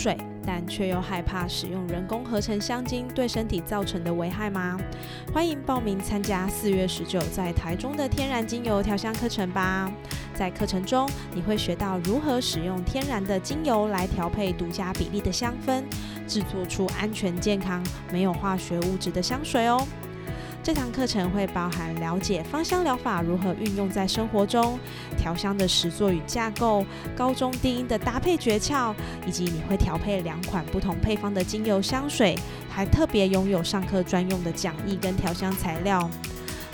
水，但却又害怕使用人工合成香精对身体造成的危害吗？欢迎报名参加四月十九在台中的天然精油调香课程吧！在课程中，你会学到如何使用天然的精油来调配独家比例的香氛，制作出安全健康、没有化学物质的香水哦。这堂课程会包含了解芳香疗法如何运用在生活中，调香的实作与架构，高中低音的搭配诀窍，以及你会调配两款不同配方的精油香水，还特别拥有上课专用的讲义跟调香材料。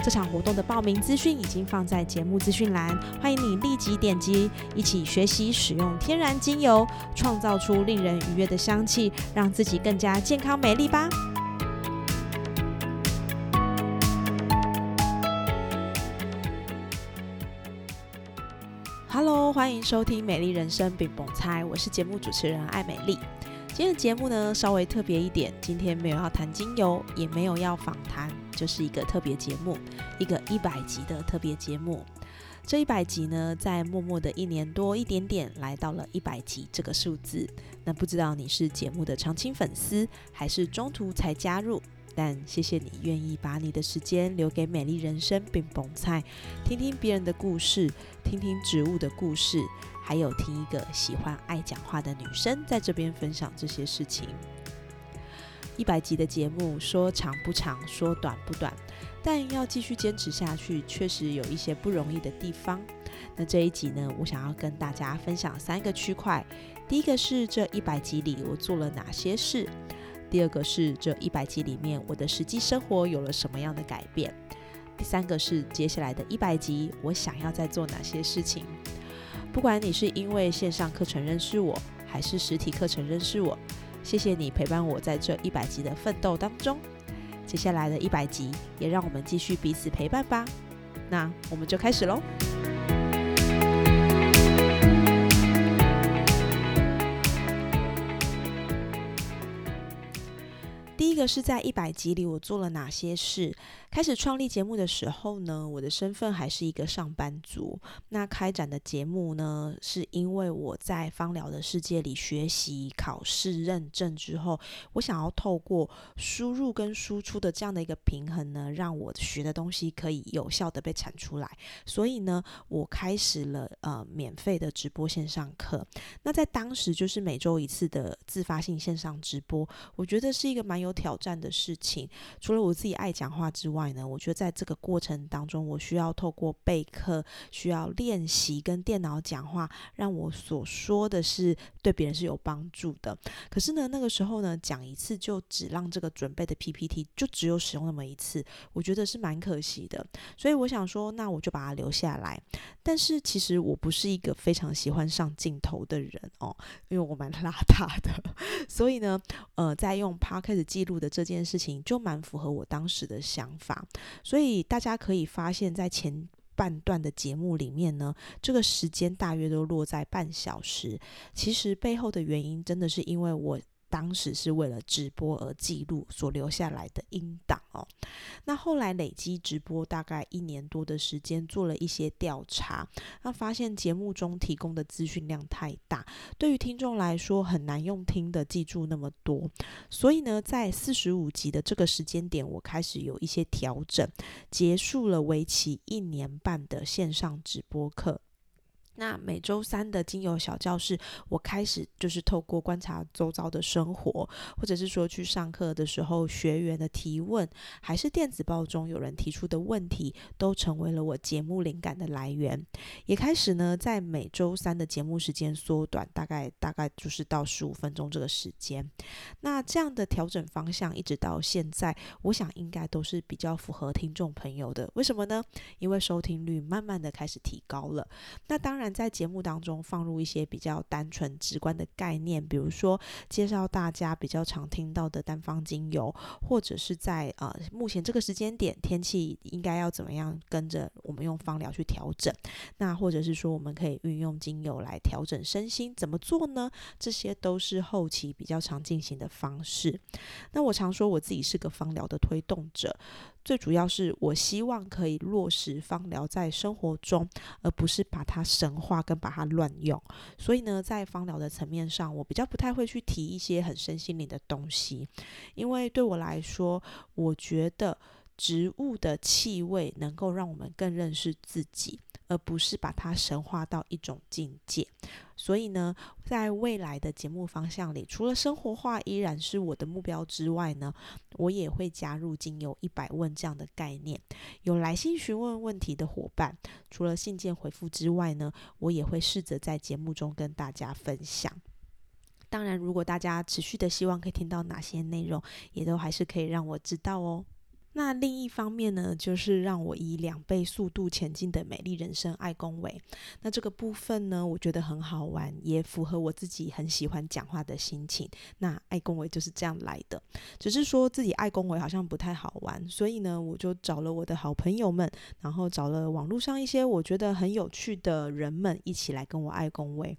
这场活动的报名资讯已经放在节目资讯栏，欢迎你立即点击，一起学习使用天然精油，创造出令人愉悦的香气，让自己更加健康美丽吧。欢迎收听《美丽人生饼蹦菜》，我是节目主持人艾美丽。今天的节目呢稍微特别一点，今天没有要谈精油，也没有要访谈，就是一个特别节目，一个一百集的特别节目。这一百集呢，在默默的一年多一点点，来到了一百集这个数字。那不知道你是节目的常青粉丝，还是中途才加入？但谢谢你愿意把你的时间留给美丽人生并捧菜，听听别人的故事，听听植物的故事，还有听一个喜欢爱讲话的女生在这边分享这些事情。一百集的节目说长不长，说短不短，但要继续坚持下去，确实有一些不容易的地方。那这一集呢，我想要跟大家分享三个区块。第一个是这一百集里我做了哪些事。第二个是这一百集里面我的实际生活有了什么样的改变？第三个是接下来的一百集我想要再做哪些事情？不管你是因为线上课程认识我，还是实体课程认识我，谢谢你陪伴我在这一百集的奋斗当中。接下来的一百集也让我们继续彼此陪伴吧。那我们就开始喽。个是在一百集里我做了哪些事。开始创立节目的时候呢，我的身份还是一个上班族。那开展的节目呢，是因为我在芳疗的世界里学习、考试、认证之后，我想要透过输入跟输出的这样的一个平衡呢，让我学的东西可以有效的被产出来。所以呢，我开始了呃免费的直播线上课。那在当时就是每周一次的自发性线上直播，我觉得是一个蛮有挑挑战的事情。除了我自己爱讲话之外，呢，我觉得在这个过程当中，我需要透过备课，需要练习跟电脑讲话，让我所说的是对别人是有帮助的。可是呢，那个时候呢，讲一次就只让这个准备的 PPT 就只有使用那么一次，我觉得是蛮可惜的。所以我想说，那我就把它留下来。但是其实我不是一个非常喜欢上镜头的人哦，因为我蛮 邋遢的。所以呢，呃，在用 Podcast 记录的这件事情，就蛮符合我当时的想法。所以大家可以发现，在前半段的节目里面呢，这个时间大约都落在半小时。其实背后的原因，真的是因为我当时是为了直播而记录所留下来的音档哦。那后来累积直播大概一年多的时间，做了一些调查，那发现节目中提供的资讯量太大，对于听众来说很难用听的记住那么多。所以呢，在四十五集的这个时间点，我开始有一些调整，结束了为期一年半的线上直播课。那每周三的精油小教室，我开始就是透过观察周遭的生活，或者是说去上课的时候学员的提问，还是电子报中有人提出的问题，都成为了我节目灵感的来源。也开始呢，在每周三的节目时间缩短，大概大概就是到十五分钟这个时间。那这样的调整方向，一直到现在，我想应该都是比较符合听众朋友的。为什么呢？因为收听率慢慢的开始提高了。那当然。在节目当中放入一些比较单纯直观的概念，比如说介绍大家比较常听到的单方精油，或者是在呃目前这个时间点天气应该要怎么样跟着我们用芳疗去调整，那或者是说我们可以运用精油来调整身心，怎么做呢？这些都是后期比较常进行的方式。那我常说我自己是个芳疗的推动者。最主要是我希望可以落实芳疗在生活中，而不是把它神化跟把它乱用。所以呢，在芳疗的层面上，我比较不太会去提一些很身心灵的东西，因为对我来说，我觉得植物的气味能够让我们更认识自己。而不是把它神化到一种境界，所以呢，在未来的节目方向里，除了生活化依然是我的目标之外呢，我也会加入精油一百问这样的概念。有来信询问问题的伙伴，除了信件回复之外呢，我也会试着在节目中跟大家分享。当然，如果大家持续的希望可以听到哪些内容，也都还是可以让我知道哦。那另一方面呢，就是让我以两倍速度前进的美丽人生爱恭维。那这个部分呢，我觉得很好玩，也符合我自己很喜欢讲话的心情。那爱恭维就是这样来的，只是说自己爱恭维好像不太好玩，所以呢，我就找了我的好朋友们，然后找了网络上一些我觉得很有趣的人们一起来跟我爱恭维。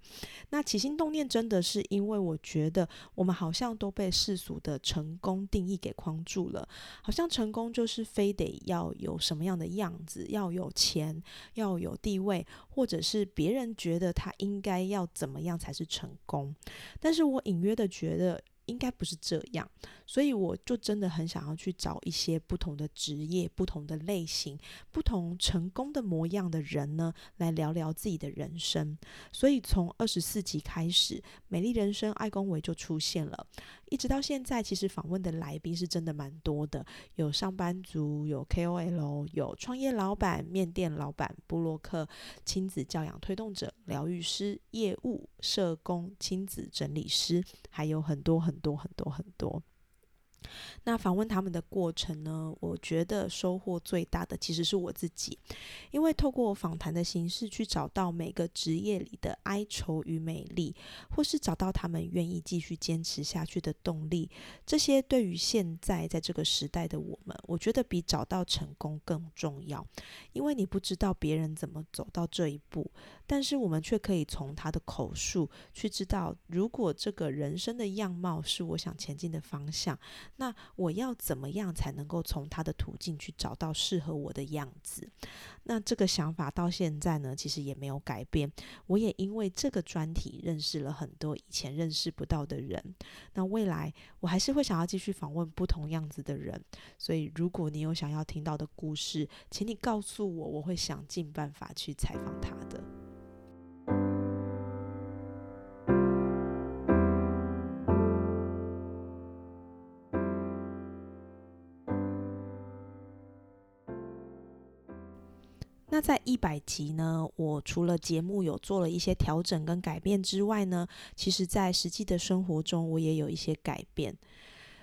那起心动念真的是因为我觉得我们好像都被世俗的成功定义给框住了，好像成功。就是非得要有什么样的样子，要有钱，要有地位，或者是别人觉得他应该要怎么样才是成功。但是我隐约的觉得。应该不是这样，所以我就真的很想要去找一些不同的职业、不同的类型、不同成功的模样的人呢，来聊聊自己的人生。所以从二十四集开始，美丽人生爱公维就出现了，一直到现在，其实访问的来宾是真的蛮多的，有上班族，有 KOL，有创业老板、面店老板、布洛克、亲子教养推动者、疗愈师、业务、社工、亲子整理师，还有很多很很。多很多很多。那访问他们的过程呢？我觉得收获最大的其实是我自己，因为透过访谈的形式去找到每个职业里的哀愁与美丽，或是找到他们愿意继续坚持下去的动力。这些对于现在在这个时代的我们，我觉得比找到成功更重要。因为你不知道别人怎么走到这一步，但是我们却可以从他的口述去知道，如果这个人生的样貌是我想前进的方向。那我要怎么样才能够从他的途径去找到适合我的样子？那这个想法到现在呢，其实也没有改变。我也因为这个专题认识了很多以前认识不到的人。那未来我还是会想要继续访问不同样子的人。所以如果你有想要听到的故事，请你告诉我，我会想尽办法去采访他的。那在一百集呢，我除了节目有做了一些调整跟改变之外呢，其实在实际的生活中，我也有一些改变。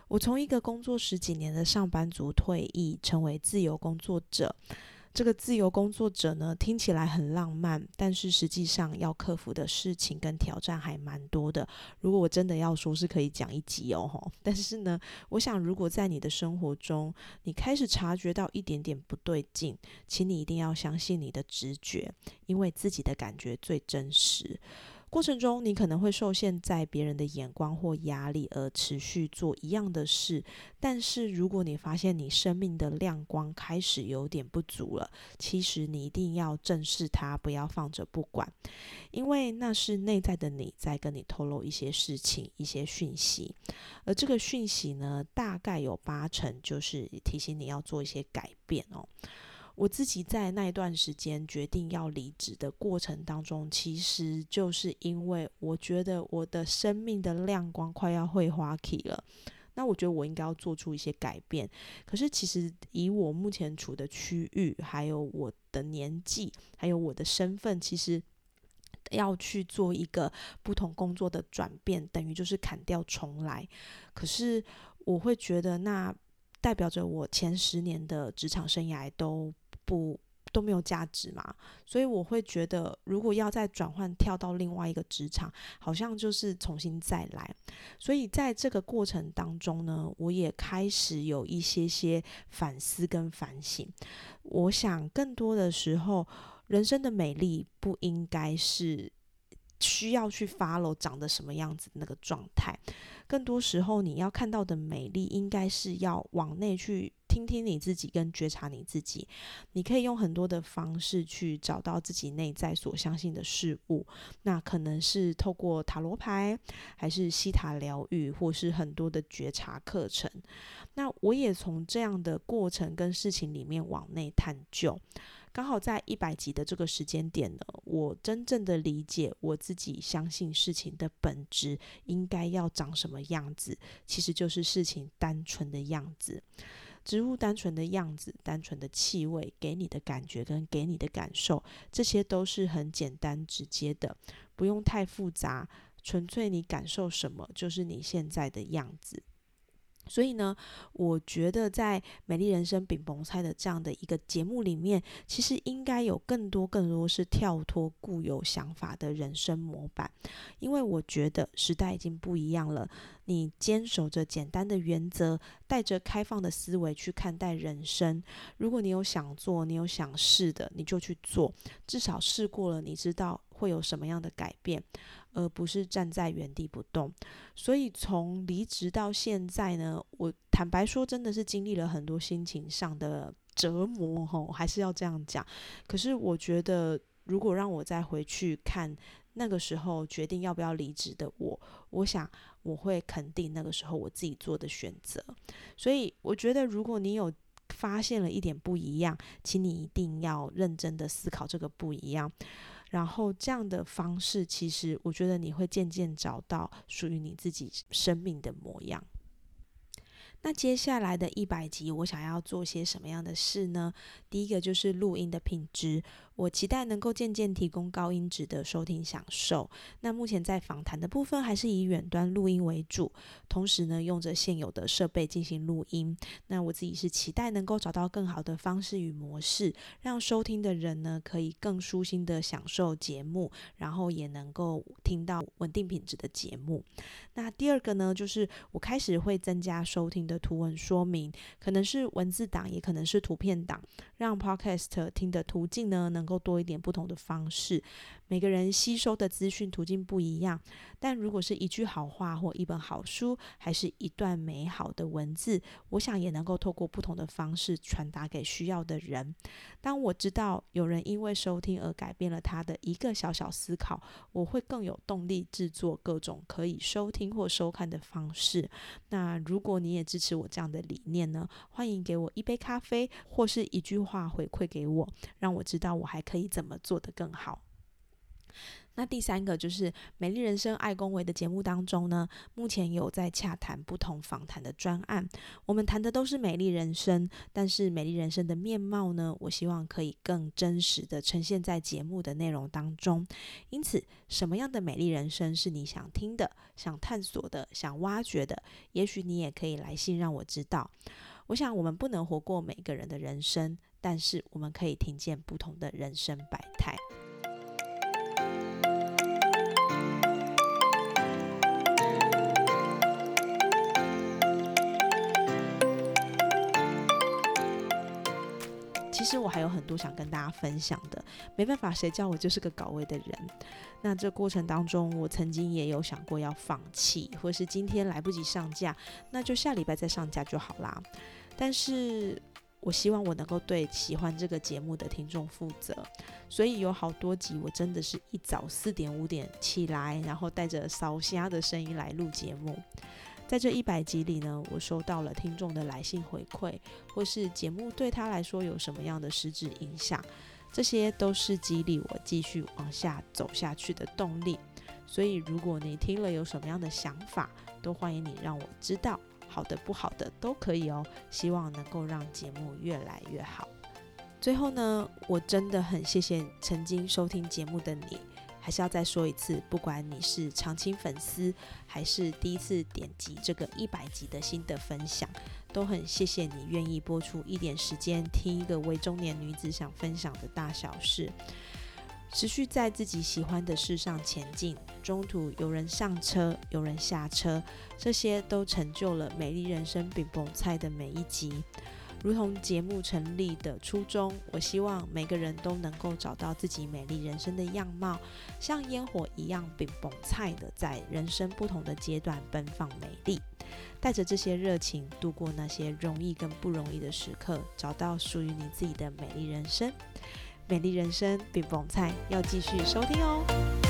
我从一个工作十几年的上班族退役，成为自由工作者。这个自由工作者呢，听起来很浪漫，但是实际上要克服的事情跟挑战还蛮多的。如果我真的要说，是可以讲一集哦，但是呢，我想如果在你的生活中，你开始察觉到一点点不对劲，请你一定要相信你的直觉，因为自己的感觉最真实。过程中，你可能会受限在别人的眼光或压力而持续做一样的事。但是，如果你发现你生命的亮光开始有点不足了，其实你一定要正视它，不要放着不管，因为那是内在的你在跟你透露一些事情、一些讯息。而这个讯息呢，大概有八成就是提醒你要做一些改变哦。我自己在那一段时间决定要离职的过程当中，其实就是因为我觉得我的生命的亮光快要会花期了，那我觉得我应该要做出一些改变。可是其实以我目前处的区域，还有我的年纪，还有我的身份，其实要去做一个不同工作的转变，等于就是砍掉重来。可是我会觉得，那代表着我前十年的职场生涯都。不都没有价值嘛。所以我会觉得，如果要再转换跳到另外一个职场，好像就是重新再来。所以在这个过程当中呢，我也开始有一些些反思跟反省。我想更多的时候，人生的美丽不应该是。需要去 follow 长得什么样子那个状态，更多时候你要看到的美丽，应该是要往内去听听你自己，跟觉察你自己。你可以用很多的方式去找到自己内在所相信的事物，那可能是透过塔罗牌，还是西塔疗愈，或是很多的觉察课程。那我也从这样的过程跟事情里面往内探究。刚好在一百集的这个时间点呢，我真正的理解我自己相信事情的本质应该要长什么样子，其实就是事情单纯的样子，植物单纯的样子，单纯的气味给你的感觉跟给你的感受，这些都是很简单直接的，不用太复杂，纯粹你感受什么就是你现在的样子。所以呢，我觉得在《美丽人生》饼崩菜的这样的一个节目里面，其实应该有更多更多是跳脱固有想法的人生模板，因为我觉得时代已经不一样了。你坚守着简单的原则，带着开放的思维去看待人生。如果你有想做，你有想试的，你就去做，至少试过了，你知道会有什么样的改变。而不是站在原地不动，所以从离职到现在呢，我坦白说，真的是经历了很多心情上的折磨，吼，还是要这样讲。可是我觉得，如果让我再回去看那个时候决定要不要离职的我，我想我会肯定那个时候我自己做的选择。所以我觉得，如果你有发现了一点不一样，请你一定要认真的思考这个不一样。然后这样的方式，其实我觉得你会渐渐找到属于你自己生命的模样。那接下来的一百集，我想要做些什么样的事呢？第一个就是录音的品质。我期待能够渐渐提供高音质的收听享受。那目前在访谈的部分还是以远端录音为主，同时呢用着现有的设备进行录音。那我自己是期待能够找到更好的方式与模式，让收听的人呢可以更舒心的享受节目，然后也能够听到稳定品质的节目。那第二个呢，就是我开始会增加收听的图文说明，可能是文字档，也可能是图片档，让 Podcast 听的途径呢能。能够多一点不同的方式。每个人吸收的资讯途径不一样，但如果是一句好话或一本好书，还是一段美好的文字，我想也能够透过不同的方式传达给需要的人。当我知道有人因为收听而改变了他的一个小小思考，我会更有动力制作各种可以收听或收看的方式。那如果你也支持我这样的理念呢？欢迎给我一杯咖啡或是一句话回馈给我，让我知道我还可以怎么做得更好。那第三个就是《美丽人生》爱恭维的节目当中呢，目前有在洽谈不同访谈的专案。我们谈的都是美丽人生，但是美丽人生的面貌呢，我希望可以更真实的呈现在节目的内容当中。因此，什么样的美丽人生是你想听的、想探索的、想挖掘的？也许你也可以来信让我知道。我想，我们不能活过每个人的人生，但是我们可以听见不同的人生百态。实我还有很多想跟大家分享的，没办法，谁叫我就是个搞味的人。那这过程当中，我曾经也有想过要放弃，或是今天来不及上架，那就下礼拜再上架就好啦。但是我希望我能够对喜欢这个节目的听众负责，所以有好多集我真的是一早四点五点起来，然后带着烧虾的声音来录节目。在这一百集里呢，我收到了听众的来信回馈，或是节目对他来说有什么样的实质影响，这些都是激励我继续往下走下去的动力。所以，如果你听了有什么样的想法，都欢迎你让我知道，好的不好的都可以哦。希望能够让节目越来越好。最后呢，我真的很谢谢曾经收听节目的你。还是要再说一次，不管你是长青粉丝，还是第一次点击这个一百集的心得分享，都很谢谢你愿意播出一点时间听一个为中年女子想分享的大小事。持续在自己喜欢的事上前进，中途有人上车，有人下车，这些都成就了美丽人生饼蹦菜的每一集。如同节目成立的初衷，我希望每个人都能够找到自己美丽人生的样貌，像烟火一样饼蹦菜的，在人生不同的阶段奔放美丽，带着这些热情度过那些容易跟不容易的时刻，找到属于你自己的美丽人生。美丽人生，冰棒菜要继续收听哦。